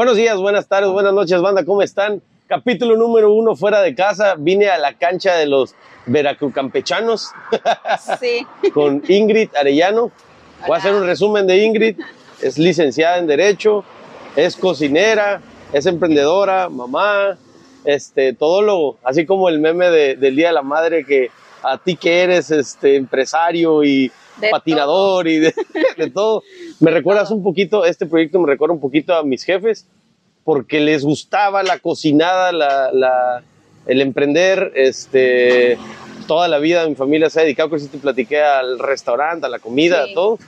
Bueno, buenos días, buenas tardes, buenas noches, banda, ¿cómo están? Capítulo número uno fuera de casa. Vine a la cancha de los veracruzcampechanos Sí. con Ingrid Arellano. Voy a hacer un resumen de Ingrid. Es licenciada en Derecho, es cocinera, es emprendedora, mamá, este, todólogo, así como el meme de- del Día de la Madre que a ti que eres este, empresario y De patinador y de, de todo. Me recuerdas un poquito, este proyecto me recuerda un poquito a mis jefes, porque les gustaba la cocinada, la, la- el emprender, este, toda la vida mi familia se ha dedicado, que sí te platiqué al restaurante, a la comida, Sí. a todo.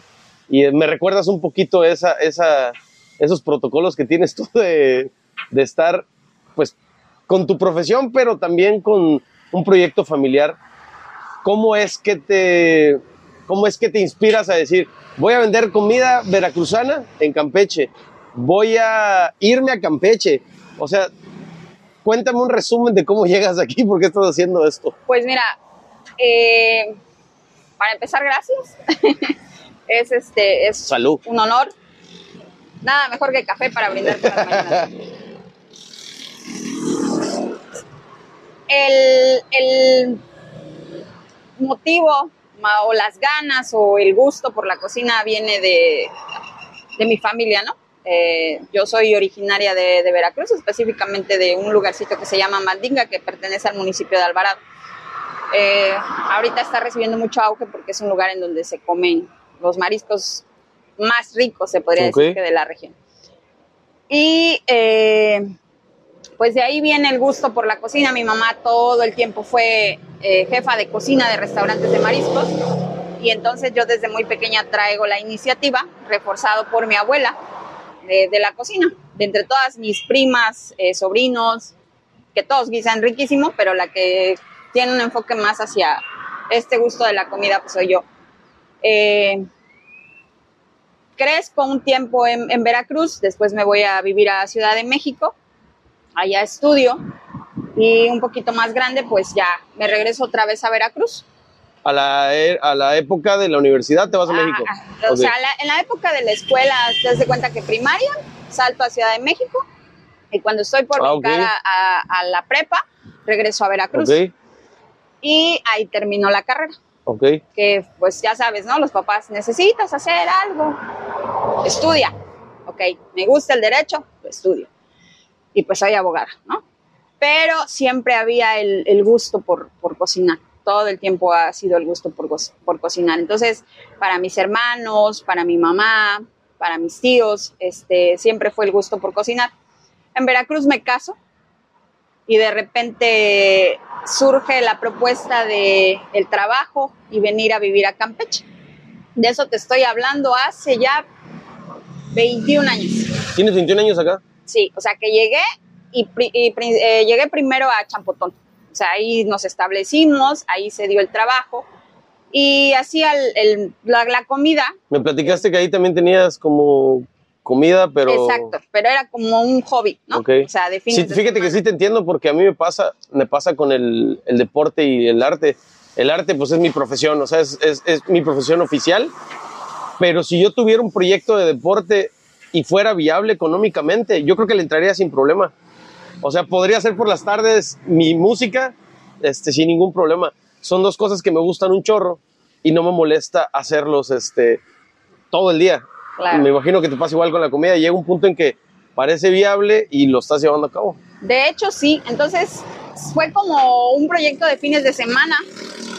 Y eh, me recuerdas un poquito esa, esa, esos protocolos que tienes tú de, de estar, pues, con tu profesión, pero también con un proyecto familiar. ¿Cómo es que te, cómo es que te inspiras a decir, voy a vender comida veracruzana en Campeche, voy a irme a Campeche? O sea, cuéntame un resumen de cómo llegas aquí, por qué estás haciendo esto. Pues mira, eh, para empezar, gracias. es este, es Salud. un honor. Nada mejor que café para brindar por las mañanas. El, el motivo o las ganas o el gusto por la cocina viene de, de mi familia, ¿no? Eh, yo soy originaria de, de Veracruz, específicamente de un lugarcito que se llama Mandinga, que pertenece al municipio de Alvarado. Eh, ahorita está recibiendo mucho auge porque es un lugar en donde se comen los mariscos más ricos, se podría decir, que de la región. Y eh, pues de ahí viene el gusto por la cocina. Mi mamá todo el tiempo fue eh, jefa de cocina de restaurantes de mariscos. Y entonces yo desde muy pequeña traigo la iniciativa, reforzado por mi abuela, de, la cocina. De entre todas mis primas, eh, sobrinos, que todos guisan riquísimo, pero la que tiene un enfoque más hacia este gusto de la comida, pues soy yo. Eh, crezco un tiempo en, en Veracruz, después me voy a vivir a Ciudad de México, allá estudio, y un poquito más grande, pues ya me regreso otra vez a Veracruz. A la, e- a la época de la universidad te vas a Ah, México. O sea, la- en la época de la escuela, te das de cuenta que primaria, salto a Ciudad de México, y cuando estoy por Ah, a, a- a la prepa, regreso a Veracruz. ok, Y ahí terminó la carrera. ok. que pues ya sabes, ¿no? Los papás, necesitas hacer algo, estudia, ok, me gusta el derecho, lo estudio. Y pues soy abogada, ¿no? Pero siempre había el, el gusto por, por cocinar, todo el tiempo ha sido el gusto por, por cocinar. Entonces, para mis hermanos, para mi mamá, para mis tíos, este, siempre fue el gusto por cocinar. En Veracruz me caso y de repente surge la propuesta de el trabajo y venir a vivir a Campeche. De eso te estoy hablando hace ya 21 años. ¿Tienes 21 años acá? Sí, o sea que llegué y, y eh, llegué primero a Champotón. O sea, ahí nos establecimos, ahí se dio el trabajo y hacía el- el- la, la comida. Me platicaste que ahí también tenías como comida, pero... Exacto, pero era como un hobby, ¿no? Ok. O sea, de Sí, de fíjate que sí te entiendo porque a mí me pasa, me pasa con el, el deporte y el arte. El arte pues es mi profesión, o sea, es, es- es mi profesión oficial, pero si yo tuviera un proyecto de deporte y fuera viable económicamente, yo creo que le entraría sin problema. O sea, podría hacer por las tardes mi música este, sin ningún problema. Son dos cosas que me gustan un chorro y no me molesta hacerlos este, todo el día. Claro. Me imagino que te pasa igual con la comida. Llega un punto en que parece viable y lo estás llevando a cabo. De hecho, sí. Entonces, fue como un proyecto de fines de semana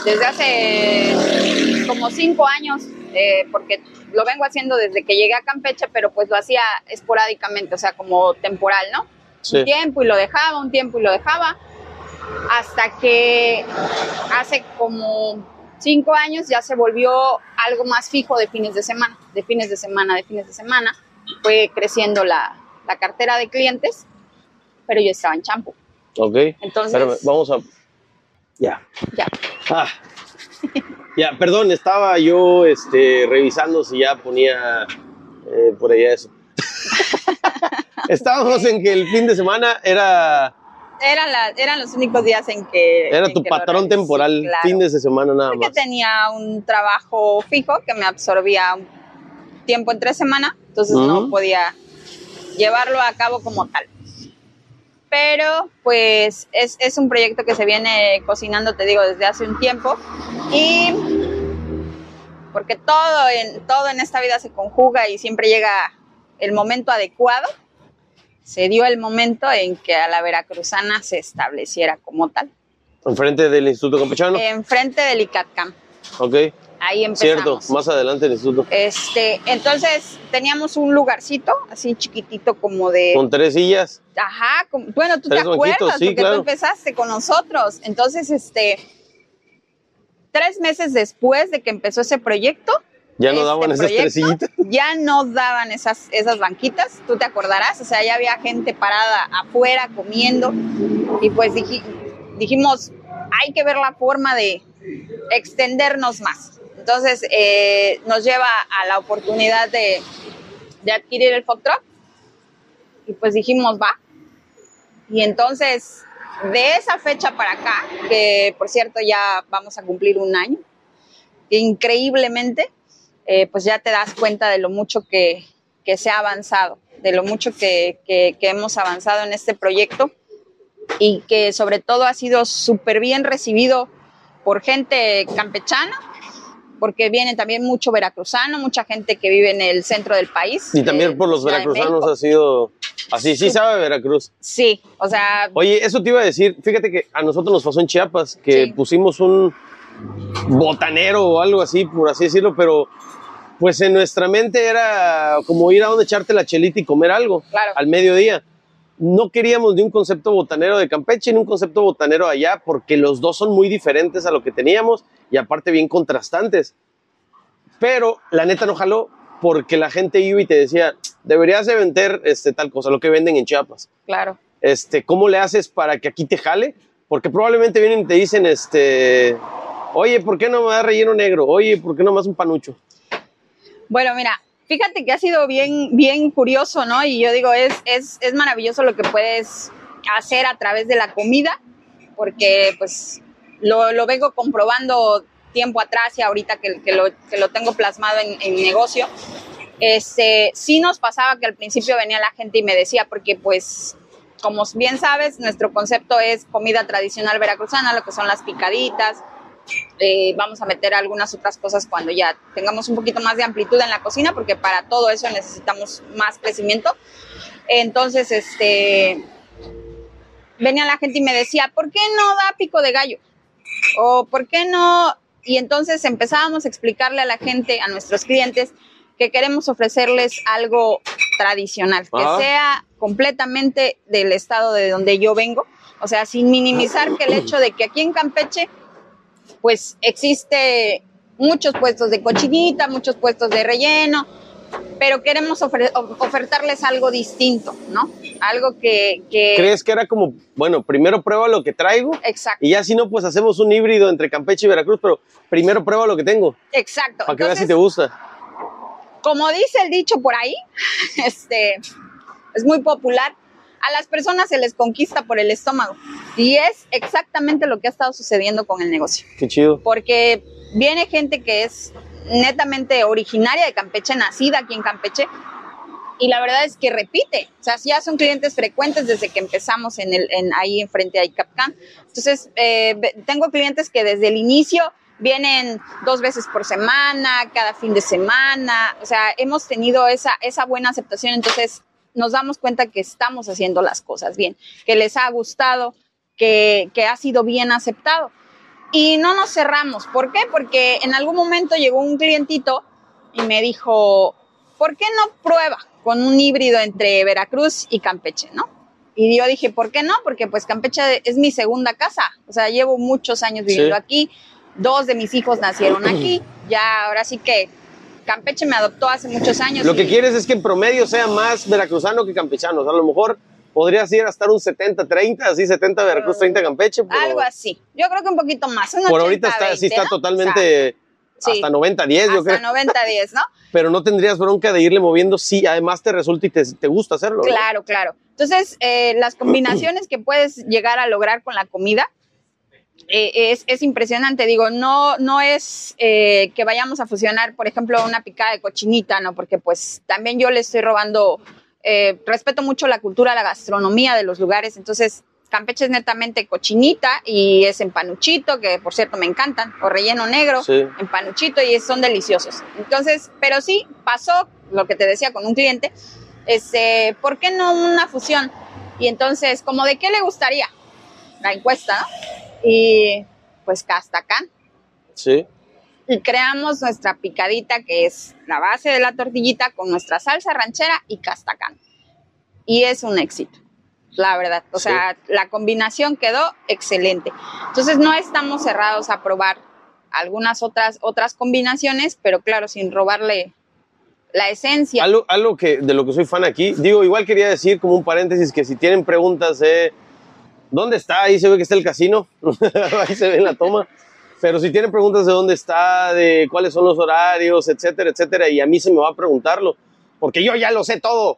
desde hace como cinco años, eh, porque lo vengo haciendo desde que llegué a Campeche, pero pues lo hacía esporádicamente, o sea, como temporal, ¿no? Sí. Un tiempo y lo dejaba, un tiempo y lo dejaba, hasta que hace como cinco años ya se volvió algo más fijo de fines de semana, de fines de semana, de fines de semana. Fue creciendo la, la cartera de clientes, pero yo estaba en champo. Ok. Entonces- Espérame, vamos a. Ya. Ya. Ah. Ya, perdón, estaba yo este, revisando si ya ponía eh, por allá eso. Estábamos en que el fin de semana era, Eran, la- eran los únicos días en que... era en tu que patrón temporal, claro. fin de semana nada Porque más. tenía un trabajo fijo que me absorbía un tiempo entre semana, entonces no Ujú. podía llevarlo a cabo como tal. Pero pues es, es un proyecto que se viene cocinando, te digo, desde hace un tiempo y porque todo en, todo en esta vida se conjuga y siempre llega el momento adecuado, se dio el momento en que a la veracruzana se estableciera como tal. Enfrente del Instituto Campechano. Enfrente del ICATCAM. ok. Ahí empezamos. Cierto, más adelante el instituto. Este, entonces teníamos un lugarcito así chiquitito como de Con tres sillas. Ajá, como- bueno, tú te acuerdas sí, porque claro. tú empezaste con nosotros. Entonces, este, tres meses después de que empezó ese proyecto, Ya no este daban esas tres proyecto, sillitas. ya no daban esas, esas banquitas, tú te acordarás, o sea, ya había gente parada afuera comiendo y pues diji- dijimos, hay que ver la forma de extendernos más. Entonces, eh, nos lleva a la oportunidad de, adquirir el truck y pues dijimos, va. Y entonces, de esa fecha para acá, que por cierto ya vamos a cumplir un año, increíblemente, eh, pues ya te das cuenta de lo mucho que, se ha avanzado, de lo mucho que- que hemos avanzado en este proyecto y que sobre todo ha sido súper bien recibido por gente campechana, porque viene también mucho veracruzano, mucha gente que vive en el centro del país. Y también por los veracruzanos ha sido así. Sí sabe Veracruz. Sí, o sea, Oye, eso te iba a decir. Fíjate que a nosotros nos pasó en Chiapas que Sí. pusimos un botanero o algo así, por así decirlo, pero pues en nuestra mente era como ir a donde echarte la chelita y comer algo Claro. al mediodía. No queríamos ni un concepto botanero de Campeche ni un concepto botanero allá porque los dos son muy diferentes a lo que teníamos y aparte bien contrastantes. Pero la neta no jaló porque la gente iba y te decía, deberías de vender este, tal cosa, lo que venden en Chiapas claro. este, ¿cómo le haces para que aquí te jale? Porque probablemente vienen y te dicen, este, oye, ¿por qué no me da relleno negro? Oye, ¿por qué no más un panucho? Bueno, mira, fíjate que ha sido bien, bien curioso, ¿no? Y yo digo, es, es, es maravilloso lo que puedes hacer a través de la comida, porque pues lo, lo vengo comprobando tiempo atrás y ahorita que, que lo, que lo tengo plasmado en, en negocio. Este, sí nos pasaba que al principio venía la gente y me decía, porque pues, como bien sabes, nuestro concepto es comida tradicional veracruzana, lo que son las picaditas, eh, vamos a meter algunas otras cosas cuando ya tengamos un poquito más de amplitud en la cocina, porque para todo eso necesitamos más crecimiento. Entonces, este, venía la gente y me decía, ¿por qué no da pico de gallo? O ¿por qué no? Y entonces empezábamos a explicarle a la gente, a nuestros clientes, que queremos ofrecerles algo tradicional, que Ajá. sea completamente del estado de donde yo vengo, o sea, sin minimizar que el hecho de que aquí en Campeche pues existe muchos puestos de cochinita, muchos puestos de relleno, pero queremos ofre- of- ofertarles algo distinto, ¿no? Algo que... que ¿Crees que era como, bueno, primero prueba lo que traigo Exacto, y ya si no, pues hacemos un híbrido entre Campeche y Veracruz, pero primero prueba lo que tengo exacto. para que veas si te gusta? como dice el dicho por ahí, este, es muy popular, a las personas se les conquista por el estómago. Y es exactamente lo que ha estado sucediendo con el negocio. Qué chido. Porque viene gente que es netamente originaria de Campeche, nacida aquí en Campeche, y la verdad es que repite. O sea, ya son clientes frecuentes desde que empezamos en el, en, ahí enfrente a ICAPCAN. Entonces, eh, tengo clientes que desde el inicio vienen dos veces por semana, cada fin de semana. O sea, hemos tenido esa, esa buena aceptación. Entonces, nos damos cuenta que estamos haciendo las cosas bien, que les ha gustado, que, que ha sido bien aceptado. Y no nos cerramos. ¿Por qué? Porque en algún momento llegó un clientito y me dijo, ¿por qué no prueba con un híbrido entre Veracruz y Campeche, no? Y yo dije, ¿por qué no? Porque pues Campeche es mi segunda casa. O sea, llevo muchos años viviendo Sí. aquí. Dos de mis hijos nacieron aquí. Ya, ahora sí que Campeche me adoptó hace muchos años. Lo que y- quieres es que en promedio sea más veracruzano que campechano. O sea, a lo mejor podrías ir a estar un 70-30, así 70 Veracruz, 30 Campeche. Pero Algo así. Yo creo que un poquito más. un por ahorita 80, está, sí 20, está ¿no? totalmente sí. hasta 90-10, yo hasta creo. 90-10, ¿no? Pero no tendrías bronca de irle moviendo si además te resulta y te, te gusta hacerlo. ¿no? Claro, claro. Entonces, eh, las combinaciones que puedes llegar a lograr con la comida eh, es, es impresionante. Digo, no, no es eh, que vayamos a fusionar, por ejemplo, una picada de cochinita, ¿no? Porque pues también yo le estoy robando eh, respeto mucho la cultura, la gastronomía de los lugares, entonces Campeche es netamente cochinita y es en panuchito, que por cierto me encantan, o relleno negro, Sí. en panuchito y son deliciosos. Entonces, pero sí, pasó lo que te decía con un cliente, este, ¿por qué no una fusión? Y entonces, como de qué le gustaría? La encuesta, ¿no? Y pues Castacán. Sí. Y creamos nuestra picadita, que es la base de la tortillita, con nuestra salsa ranchera y Castacán. Y es un éxito, la verdad. O Sí. sea, la combinación quedó excelente. Entonces, no estamos cerrados a probar algunas otras, otras combinaciones, pero claro, sin robarle la esencia. Algo, algo que de lo que soy fan aquí, digo, igual quería decir como un paréntesis que si tienen preguntas de dónde está, ahí se ve que está el casino, ahí se ve en la toma, pero si tienen preguntas de dónde está, de cuáles son los horarios, etcétera, etcétera, y a mí se me va a preguntarlo, porque yo ya lo sé todo.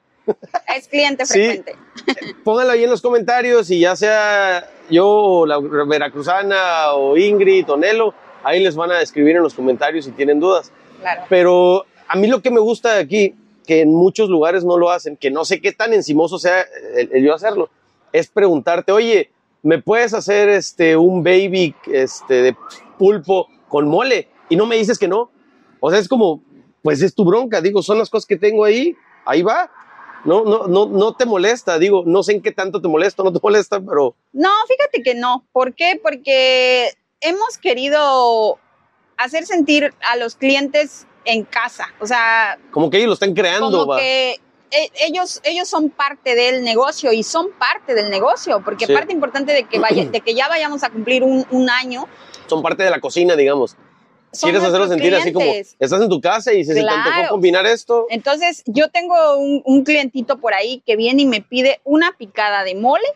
Es cliente Sí. frecuente. Pónganlo ahí en los comentarios y ya sea yo, la veracruzana, o Ingrid, o Nelo, ahí les van a escribir en los comentarios si tienen dudas. Claro. Pero a mí lo que me gusta de aquí, que en muchos lugares no lo hacen, que no sé qué tan encimoso sea el, el yo hacerlo, es preguntarte, oye, ¿me puedes hacer este, un baby este, de pulpo con mole? Y no me dices que no. O sea, es como, pues es tu bronca, digo, son las cosas que tengo ahí, ahí va. No, no, no, no te molesta, digo, no sé en qué tanto te molesta, no te molesta, pero No, fíjate que no. ¿Por qué? Porque hemos querido hacer sentir a los clientes en casa. O sea, como que ellos lo están creando, como va. que ellos, ellos son parte del negocio y son parte del negocio, porque Sí. parte importante de que, vaya, de que ya vayamos a cumplir un, un año. son parte de la cocina, digamos. Quieres hacerlo sentir así como, clientes. estás en tu casa y te Claro. tocó combinar esto, Entonces, yo tengo un, un clientito por ahí que viene y me pide una picada de mole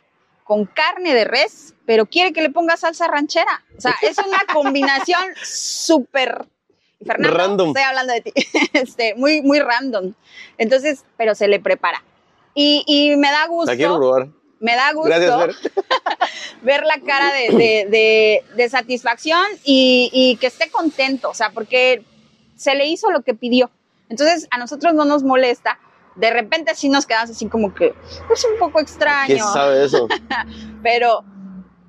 con carne de res, pero quiere que le ponga salsa ranchera. O sea, es una combinación súper... Fernando, Random. estoy hablando de ti. Este, muy, muy random. Entonces, pero se le prepara. Y, y me da gusto, la quiero probar. me da gusto Gracias, ver la cara de, de- de- de satisfacción y, y que esté contento, o sea, porque se le hizo lo que pidió. Entonces, a nosotros no nos molesta. De repente sí nos quedamos así como que es un poco ¿Qué extraño, sabe eso? pero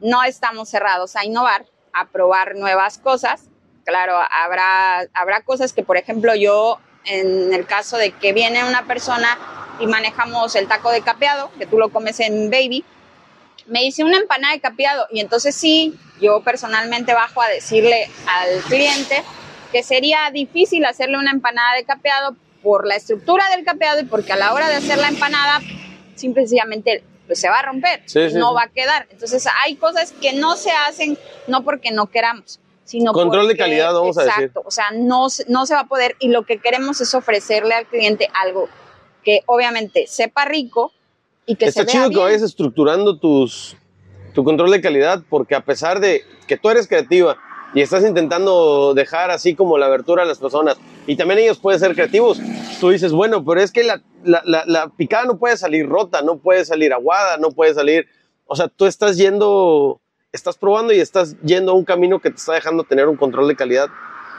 no estamos cerrados a innovar, a probar nuevas cosas. Claro, habrá, habrá cosas que, por ejemplo, yo, en el caso de que viene una persona y manejamos el taco de capeado, que tú lo comes en baby, me hice una empanada de capeado y entonces sí, yo personalmente bajo a decirle al cliente que sería difícil hacerle una empanada de capeado por la estructura del capeado y porque a la hora de hacer la empanada simplemente pues, se va a romper, Sí, sí, no sí. va a quedar. Entonces hay cosas que no se hacen no porque no queramos, sino Control de calidad, vamos a decir. Exacto, o sea, no, se- no se va a poder y lo que queremos es ofrecerle al cliente algo que obviamente sepa rico y que Está se vea chido que vayas estructurando tus, tu control de calidad, porque a pesar de que tú eres creativa y estás intentando dejar así como la abertura a las personas, y también ellos pueden ser creativos, tú dices, bueno, pero es que la, la, la- la picada no puede salir rota, no puede salir aguada, no puede salir, o sea, tú estás yendo, estás probando y estás yendo a un camino que te está dejando tener un control de calidad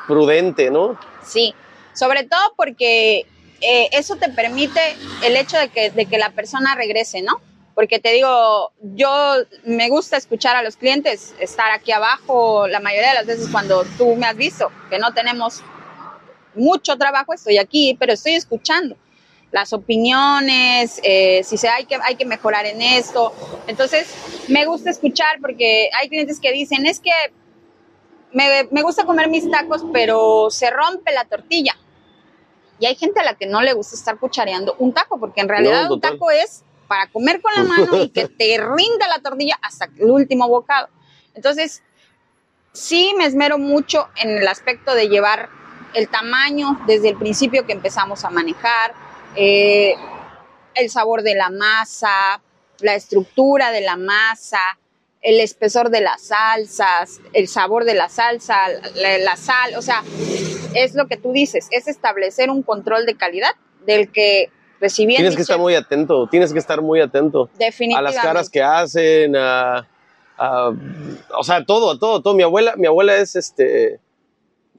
prudente, ¿no? Sí, sobre todo porque eh, eso te permite el hecho de que, de que la persona regrese, ¿no? Porque te digo, yo me gusta escuchar a los clientes, estar aquí abajo la mayoría de las veces cuando tú me has visto, que no tenemos mucho trabajo, estoy aquí, pero estoy escuchando las opiniones, eh, si se hay que, hay que mejorar en esto. Entonces, me gusta escuchar porque hay clientes que dicen, es que me, me gusta comer mis tacos, pero se rompe la tortilla. Y hay gente a la que no le gusta estar cuchareando un taco, porque en realidad un taco es para comer con la mano y que te rinda la tortilla hasta el último bocado. Entonces, sí me esmero mucho en el aspecto de llevar el tamaño desde el principio que empezamos a manejar, eh, el sabor de la masa, la estructura de la masa, el espesor de las salsas, el sabor de la salsa, la, la sal, o sea, es lo que tú dices, es establecer un control de calidad del que recibí Tienes que estar muy atento, tienes que estar muy atento. a definitivamente. las caras que hacen, a, a- o sea, todo, todo, todo. Mi abuela, mi abuela es este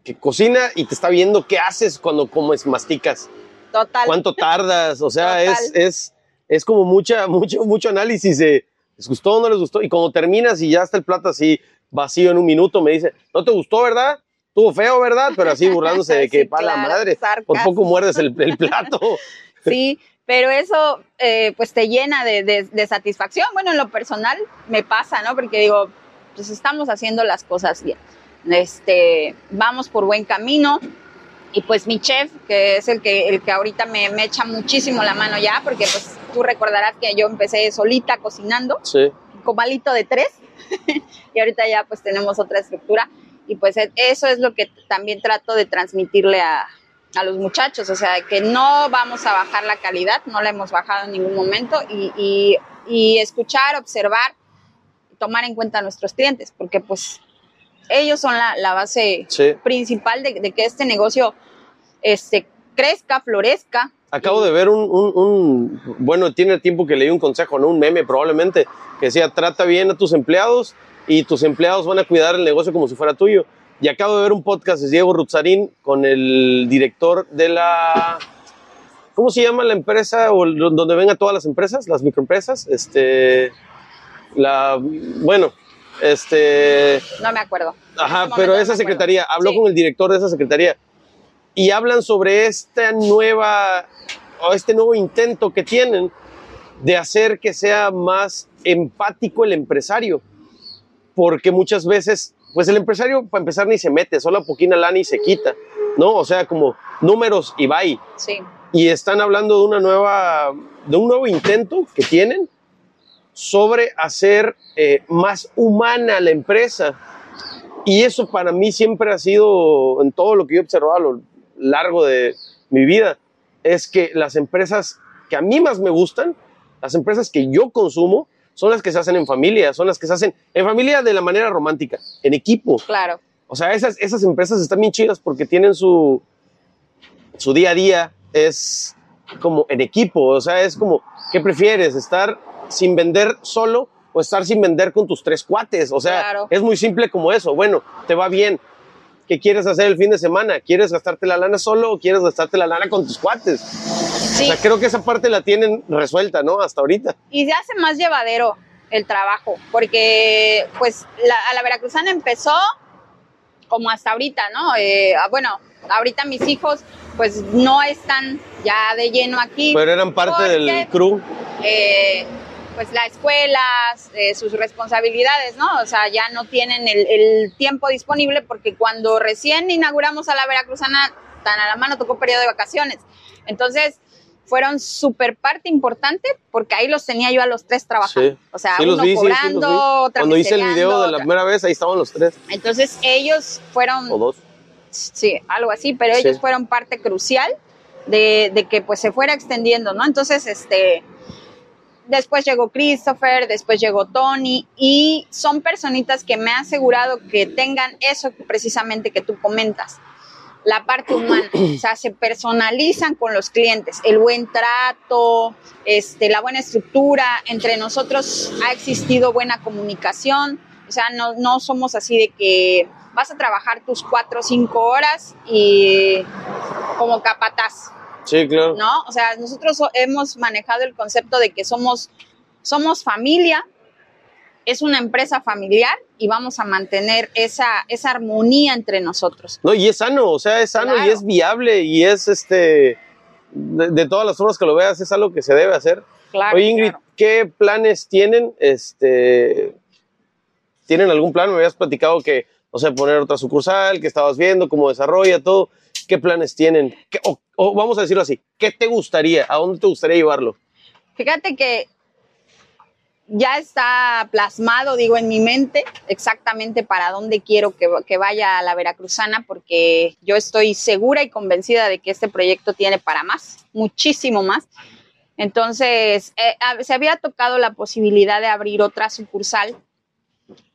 que cocina y te está viendo qué haces cuando comes, masticas. Total. ¿Cuánto tardas? O sea, es, es, es como mucha, mucho, mucho análisis de ¿les gustó o no les gustó? Y cuando terminas y ya está el plato así vacío en un minuto, me dice, ¿no te gustó, verdad? Estuvo feo, ¿verdad? Pero así burlándose de que, Sí, pa' la madre, por poco muerdes el, el plato. Sí, pero eso eh, pues te llena de, de- de satisfacción. Bueno, en lo personal me pasa, ¿no? Porque digo, pues estamos haciendo las cosas bien. Este, vamos por buen camino. Y pues mi chef, que es el que, el que ahorita me, me echa muchísimo la mano ya, porque pues tú recordarás que yo empecé solita cocinando, Sí. comalito de tres, y ahorita ya pues tenemos otra estructura. Y pues e- eso es lo que también trato de transmitirle a, a los muchachos, o sea, que no vamos a bajar la calidad, no la hemos bajado en ningún momento, y, y- y escuchar, observar, tomar en cuenta a nuestros clientes, porque pues ellos son la, la base Sí. principal de, de que este negocio este, crezca, florezca. Acabo de ver un, un- un- bueno, tiene tiempo que leí un consejo, ¿no? Un meme probablemente, que decía, trata bien a tus empleados y tus empleados van a cuidar el negocio como si fuera tuyo. Y acabo de ver un podcast de Diego Rutzarín con el director de la... ¿Cómo se llama la empresa o el- donde vengan todas las empresas, las microempresas? Este... La... Bueno, este... No me acuerdo. Ajá, este pero no esa acuerdo. secretaría, habló Sí. con el director de esa secretaría y hablan sobre esta nueva, o este nuevo intento que tienen de hacer que sea más empático el empresario. Porque muchas veces, pues el empresario, para empezar, ni se mete, solo poquina lana y se quita, ¿no? O sea, como números y bye Sí, y están hablando de una nueva, de un nuevo intento que tienen sobre hacer eh, más humana la empresa. Y eso para mí siempre ha sido, en todo lo que yo he observado a lo largo de mi vida, es que las empresas que a mí más me gustan, las empresas que yo consumo, son las que se hacen en familia, son las que se hacen en familia de la manera romántica, en equipo. claro. O sea, esas, esas empresas están bien chidas porque tienen su, su día a día, es como en equipo, o sea, es como, ¿qué prefieres? ¿Estar sin vender solo o estar sin vender con tus tres cuates? O sea, Claro. es muy simple como eso. Bueno, te va bien. ¿Qué quieres hacer el fin de semana? ¿Quieres gastarte la lana solo o quieres gastarte la lana con tus cuates? Sí, O sea, creo que esa parte la tienen resuelta, ¿no? Hasta ahorita. y se hace más llevadero el trabajo, porque pues la, a la veracruzana empezó como hasta ahorita, ¿no? Eh, ah, bueno, ahorita mis hijos pues no están ya de lleno aquí. Pero eran parte del crew. eh, pues la escuela, eh, sus responsabilidades, ¿no? O sea, ya no tienen el, el tiempo disponible porque cuando recién inauguramos a la Veracruzana, tan a la mano tocó periodo de vacaciones. Entonces, fueron súper parte importante porque ahí los tenía yo a los tres trabajando. Sí. O sea, Sí, uno vi, sí, sí, cobrando, otra Cuando hice el video de la otra- primera vez, ahí estaban los tres Entonces, ellos fueron o dos. sí, algo así, pero Sí. ellos fueron parte crucial de, de que pues se fuera extendiendo, ¿no? Entonces, este, después llegó Christopher, después llegó Tony y son personitas que me han asegurado que tengan eso precisamente que tú comentas, la parte humana, o sea, se personalizan con los clientes, el buen trato, este, la buena estructura, entre nosotros ha existido buena comunicación, o sea, no, no somos así de que vas a trabajar tus cuatro o cinco horas y como capataz, Sí, claro. ¿no? O sea, nosotros so- hemos manejado el concepto de que somos, somos familia, es una empresa familiar y vamos a mantener esa, esa armonía entre nosotros. No, y es sano, o sea, es sano y es viable y es este. De, de todas las formas que lo veas, es algo que se debe hacer. Claro. Oye, Ingrid, claro. ¿qué planes tienen? Este. ¿Tienen algún plan? Me habías platicado que, no sé, poner otra sucursal, que estabas viendo, cómo desarrolla todo. ¿Qué planes tienen? ¿Qué- o, o vamos a decirlo así, ¿qué te gustaría? ¿A dónde te gustaría llevarlo? Fíjate que ya está plasmado, digo, en mi mente exactamente para dónde quiero que, que vaya la Veracruzana, porque yo estoy segura y convencida de que este proyecto tiene para más, muchísimo más. Entonces, eh, a- se había tocado la posibilidad de abrir otra sucursal,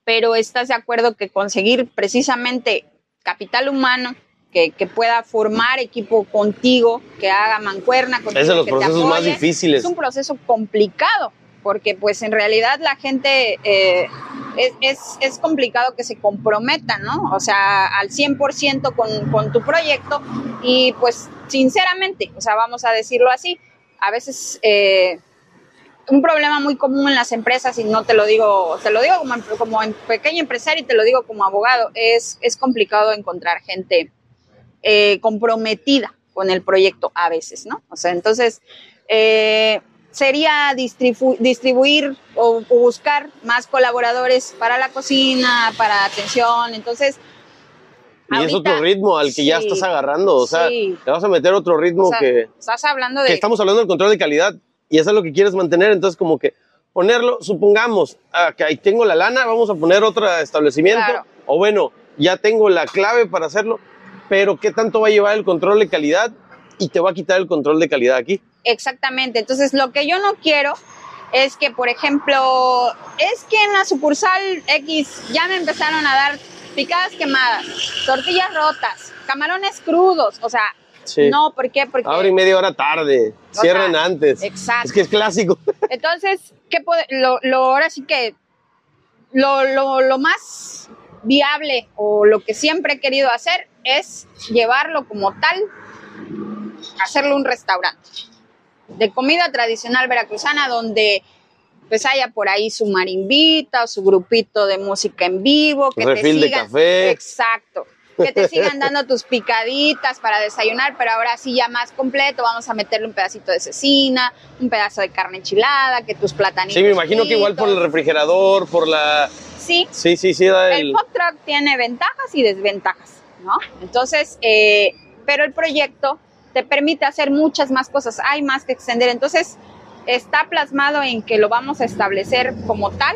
pero estás de acuerdo que conseguir precisamente capital humano, que, que pueda formar equipo contigo, que haga mancuerna contigo, Es de los que te procesos más difíciles. es un proceso complicado, porque pues en realidad la gente, eh, es, es, es complicado que se comprometan, ¿no? O sea, al 100% con, con tu proyecto y pues sinceramente, o sea, vamos a decirlo así, a veces eh, un problema muy común en las empresas, y no te lo digo, te lo digo como, como en pequeño empresario y te lo digo como abogado, es, es complicado encontrar gente eh, comprometida con el proyecto a veces, ¿no? O sea, entonces eh, sería distribu distribuir o, o, buscar más colaboradores para la cocina, para atención, entonces... Y ahorita, es otro ritmo al que sí, ya estás agarrando, o sea, sí. te vas a meter otro ritmo o sea, que... Estás hablando de... Que estamos hablando del control de calidad y eso es lo que quieres mantener, entonces como que ponerlo, supongamos, ah, que ahí tengo la lana, vamos a poner otro establecimiento, Claro. o bueno, ya tengo la clave para hacerlo, pero ¿qué tanto va a llevar el control de calidad? Y te va a quitar el control de calidad aquí. Exactamente. Entonces, lo que yo no quiero es que, por ejemplo, es que en la sucursal X ya me empezaron a dar picadas quemadas, tortillas rotas, camarones crudos, o sea, Sí. no, ¿por qué? Porque Abren media hora tarde, O cierran sea, antes. exacto. Es que es clásico. Entonces, ¿qué lo, lo- ahora sí que lo, lo, lo más viable o lo que siempre he querido hacer es llevarlo como tal, hacerlo un restaurante de comida tradicional veracruzana donde pues haya por ahí su marimbita o su grupito de música en vivo, que Refil te de sigan, café. exacto, que te sigan dando tus picaditas para desayunar, pero ahora sí ya más completo, vamos a meterle un pedacito de cecina, un pedazo de carne enchilada, que tus platanitos. Sí, me imagino que igual por el refrigerador, por la... Sí, Sí, sí, sí, da el el... food truck tiene ventajas y desventajas, ¿no? Entonces, eh, pero el proyecto te permite hacer muchas más cosas, hay más que extender. Entonces, está plasmado en que lo vamos a establecer como tal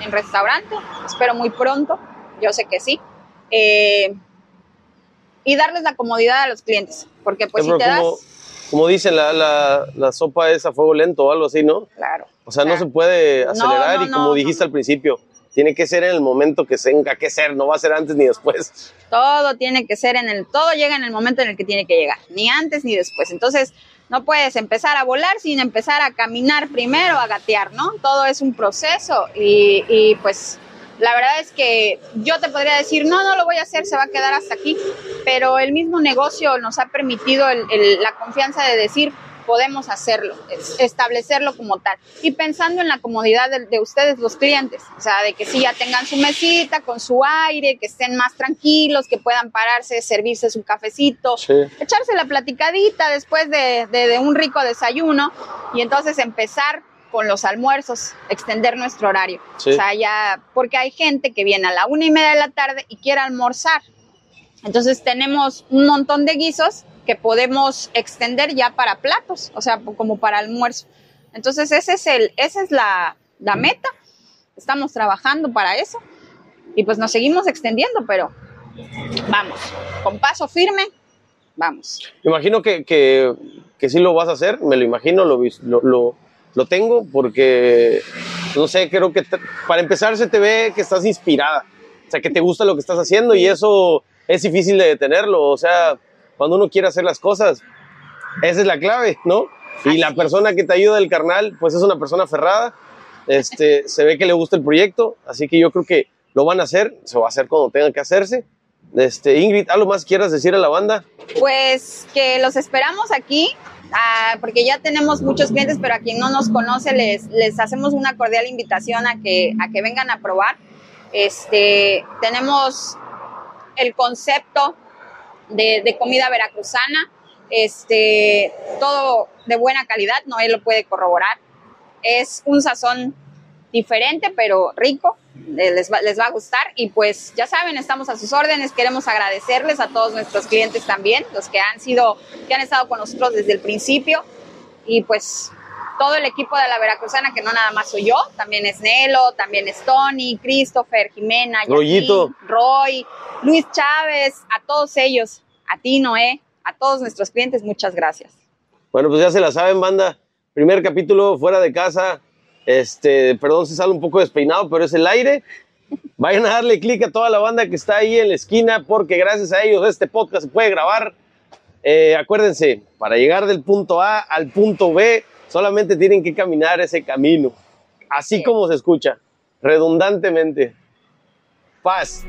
en restaurante, espero muy pronto, yo sé que sí. Eh, y darles la comodidad a los clientes, porque pues Pero si te das... como, como dicen, la, la, la sopa es a fuego lento o algo así, ¿no? Claro. O sea, no se puede acelerar no, y como no, dijiste al principio, tiene que ser en el momento que tenga que ser, no va a ser antes ni después. Todo tiene que ser en el, todo llega en el momento en el que tiene que llegar, ni antes ni después. Entonces, no puedes empezar a volar sin empezar a caminar primero, a gatear, ¿no? Todo es un proceso y, y, pues la verdad es que yo te podría decir, no, no lo voy a hacer, se va a quedar hasta aquí, pero el mismo negocio nos ha permitido la confianza de decir, podemos hacerlo, es- establecerlo como tal. Y pensando en la comodidad de, de ustedes, los clientes, o sea, de que sí ya tengan su mesita con su aire, que estén más tranquilos, que puedan pararse, servirse su cafecito, Sí. echarse la platicadita después de, de- de un rico desayuno y entonces empezar con los almuerzos, extender nuestro horario. Sí. O sea, ya, porque hay gente que viene a la una y media de la tarde y quiere almorzar. Entonces tenemos un montón de guisos que podemos extender ya para platos, o sea, como para almuerzo. Entonces ese es el, esa es la, la meta. Estamos trabajando para eso y pues nos seguimos extendiendo, pero vamos, con paso firme, vamos. Imagino que, que, que sí lo vas a hacer, me lo imagino, lo, lo, lo tengo porque, no sé, creo que te- para empezar se te ve que estás inspirada, o sea, que te gusta lo que estás haciendo y eso es difícil de detenerlo, o sea, cuando uno quiere hacer las cosas, esa es la clave, ¿no? Y la persona que te ayuda, el carnal, pues es una persona aferrada, este, se ve que le gusta el proyecto, así que yo creo que lo van a hacer, se va a hacer cuando tenga que hacerse. Este, Ingrid, ¿algo más quieras decir a la banda? Pues que los esperamos aquí, ah, porque ya tenemos muchos clientes, pero a quien no nos conoce les, les hacemos una cordial invitación a que, a que vengan a probar. Este, tenemos el concepto de, de comida veracruzana, este, todo de buena calidad, no él lo puede corroborar. Es un sazón diferente, pero rico, eh, les va, les va a gustar y pues ya saben, estamos a sus órdenes, queremos agradecerles a todos nuestros clientes también, los que han sido, que han estado con nosotros desde el principio y pues todo el equipo de la Veracruzana, que no nada más soy yo, también es Nelo, también es Tony, Christopher, Jimena. Roy, Luis Chávez, a todos ellos, a ti Noé, a todos nuestros clientes, muchas gracias. Bueno, pues ya se la saben, banda. Primer capítulo fuera de casa. Este, perdón si sale un poco despeinado, pero es el aire. Vayan a darle clic a toda la banda que está ahí en la esquina, porque gracias a ellos este podcast se puede grabar. Eh, acuérdense, para llegar del punto A al punto B, solamente tienen que caminar ese camino. Así Sí. como se escucha, redundantemente. Paz.